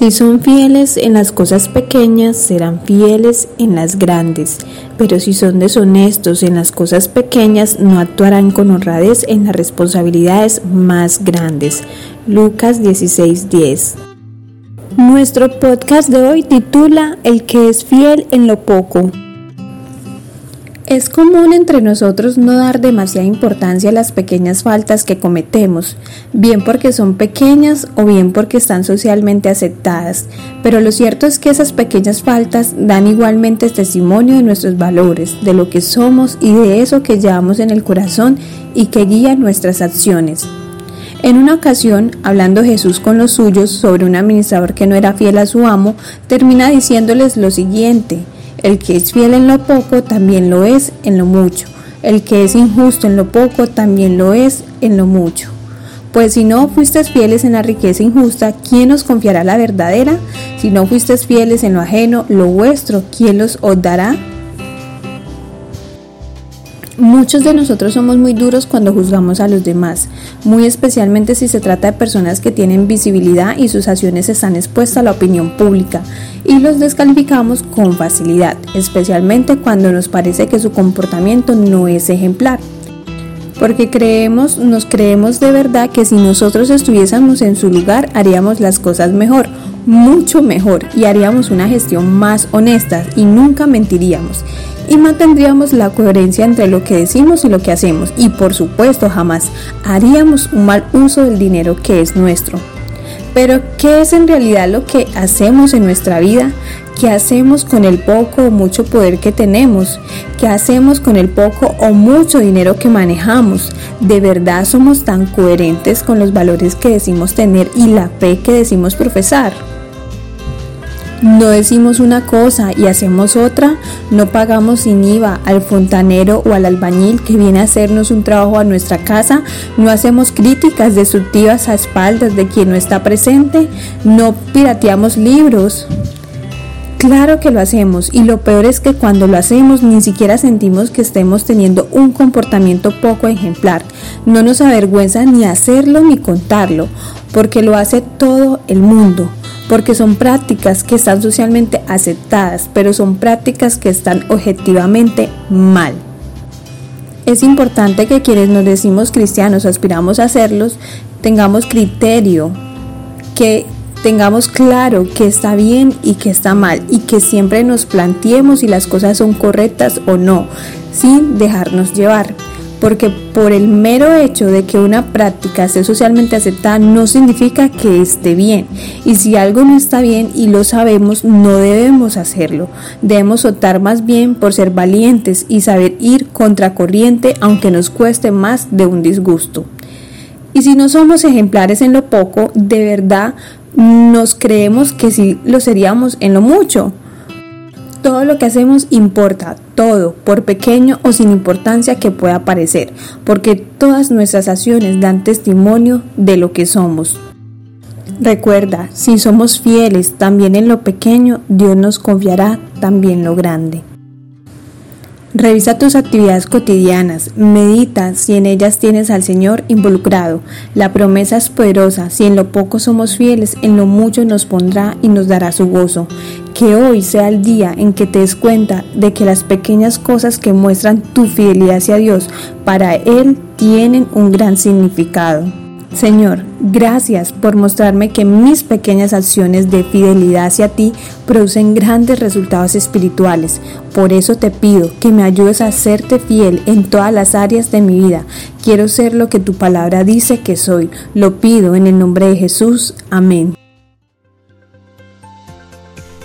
Si son fieles en las cosas pequeñas, serán fieles en las grandes. Pero si son deshonestos en las cosas pequeñas, no actuarán con honradez en las responsabilidades más grandes. Lucas 16:10 Nuestro podcast de hoy titula El que es fiel en lo poco. Es común entre nosotros no dar demasiada importancia a las pequeñas faltas que cometemos, bien porque son pequeñas o bien porque están socialmente aceptadas, pero lo cierto es que esas pequeñas faltas dan igualmente testimonio de nuestros valores, de lo que somos y de eso que llevamos en el corazón y que guía nuestras acciones. En una ocasión, hablando Jesús con los suyos sobre un administrador que no era fiel a su amo, termina diciéndoles lo siguiente, el que es fiel en lo poco también lo es en lo mucho. El que es injusto en lo poco también lo es en lo mucho. Pues si no fuisteis fieles en la riqueza injusta, ¿quién os confiará la verdadera? Si no fuisteis fieles en lo ajeno, lo vuestro, ¿quién los os dará? Muchos de nosotros somos muy duros cuando juzgamos a los demás, muy especialmente si se trata de personas que tienen visibilidad y sus acciones están expuestas a la opinión pública, y los descalificamos con facilidad, especialmente cuando nos parece que su comportamiento no es ejemplar. Porque creemos, nos creemos de verdad que si nosotros estuviésemos en su lugar haríamos las cosas mejor, mucho mejor y haríamos una gestión más honesta y nunca mentiríamos y mantendríamos la coherencia entre lo que decimos y lo que hacemos y por supuesto jamás haríamos un mal uso del dinero que es nuestro. Pero ¿qué es en realidad lo que hacemos en nuestra vida? ¿Qué hacemos con el poco o mucho poder que tenemos? ¿Qué hacemos con el poco o mucho dinero que manejamos? ¿De verdad somos tan coherentes con los valores que decimos tener y la fe que decimos profesar? No decimos una cosa y hacemos otra, no pagamos sin IVA al fontanero o al albañil que viene a hacernos un trabajo a nuestra casa, no hacemos críticas destructivas a espaldas de quien no está presente, no pirateamos libros. Claro que lo hacemos y lo peor es que cuando lo hacemos ni siquiera sentimos que estemos teniendo un comportamiento poco ejemplar. No nos avergüenza ni hacerlo ni contarlo, porque lo hace todo el mundo porque son prácticas que están socialmente aceptadas, pero son prácticas que están objetivamente mal. Es importante que quienes nos decimos cristianos aspiramos a serlos, tengamos criterio, que tengamos claro que está bien y que está mal y que siempre nos planteemos si las cosas son correctas o no, sin dejarnos llevar porque por el mero hecho de que una práctica sea socialmente aceptada no significa que esté bien. Y si algo no está bien y lo sabemos, no debemos hacerlo. Debemos optar más bien por ser valientes y saber ir contracorriente aunque nos cueste más de un disgusto. Y si no somos ejemplares en lo poco, de verdad nos creemos que sí lo seríamos en lo mucho. Todo lo que hacemos importa, todo, por pequeño o sin importancia que pueda parecer, porque todas nuestras acciones dan testimonio de lo que somos. Recuerda, si somos fieles también en lo pequeño, Dios nos confiará también lo grande. Revisa tus actividades cotidianas, medita si en ellas tienes al Señor involucrado. La promesa es poderosa, si en lo poco somos fieles, en lo mucho nos pondrá y nos dará su gozo. Que hoy sea el día en que te des cuenta de que las pequeñas cosas que muestran tu fidelidad hacia Dios para Él tienen un gran significado. Señor, gracias por mostrarme que mis pequeñas acciones de fidelidad hacia ti producen grandes resultados espirituales. Por eso te pido que me ayudes a serte fiel en todas las áreas de mi vida. Quiero ser lo que tu palabra dice que soy. Lo pido en el nombre de Jesús. Amén.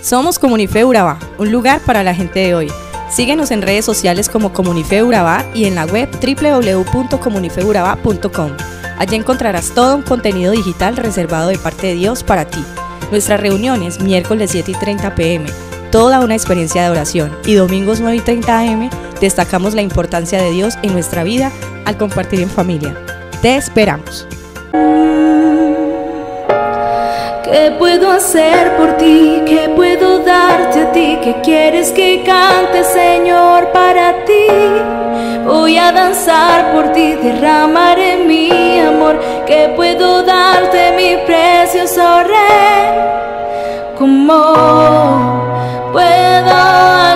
Somos Comunife Urabá, un lugar para la gente de hoy. Síguenos en redes sociales como Comunife Urabá y en la web www.comunifeurabá.com. Allí encontrarás todo un contenido digital reservado de parte de Dios para ti. Nuestras reuniones miércoles 7 y 30 pm toda una experiencia de oración y domingos 9 y 30 am destacamos la importancia de Dios en nuestra vida al compartir en familia. Te esperamos. ¿Qué puedo hacer por ti? ¿Qué puedo darte a ti? ¿Qué quieres que cante, Señor, para ti? Voy a danzar por ti, derramaré mi ¿Qué puedo darte, mi precioso rey? ¿Cómo puedo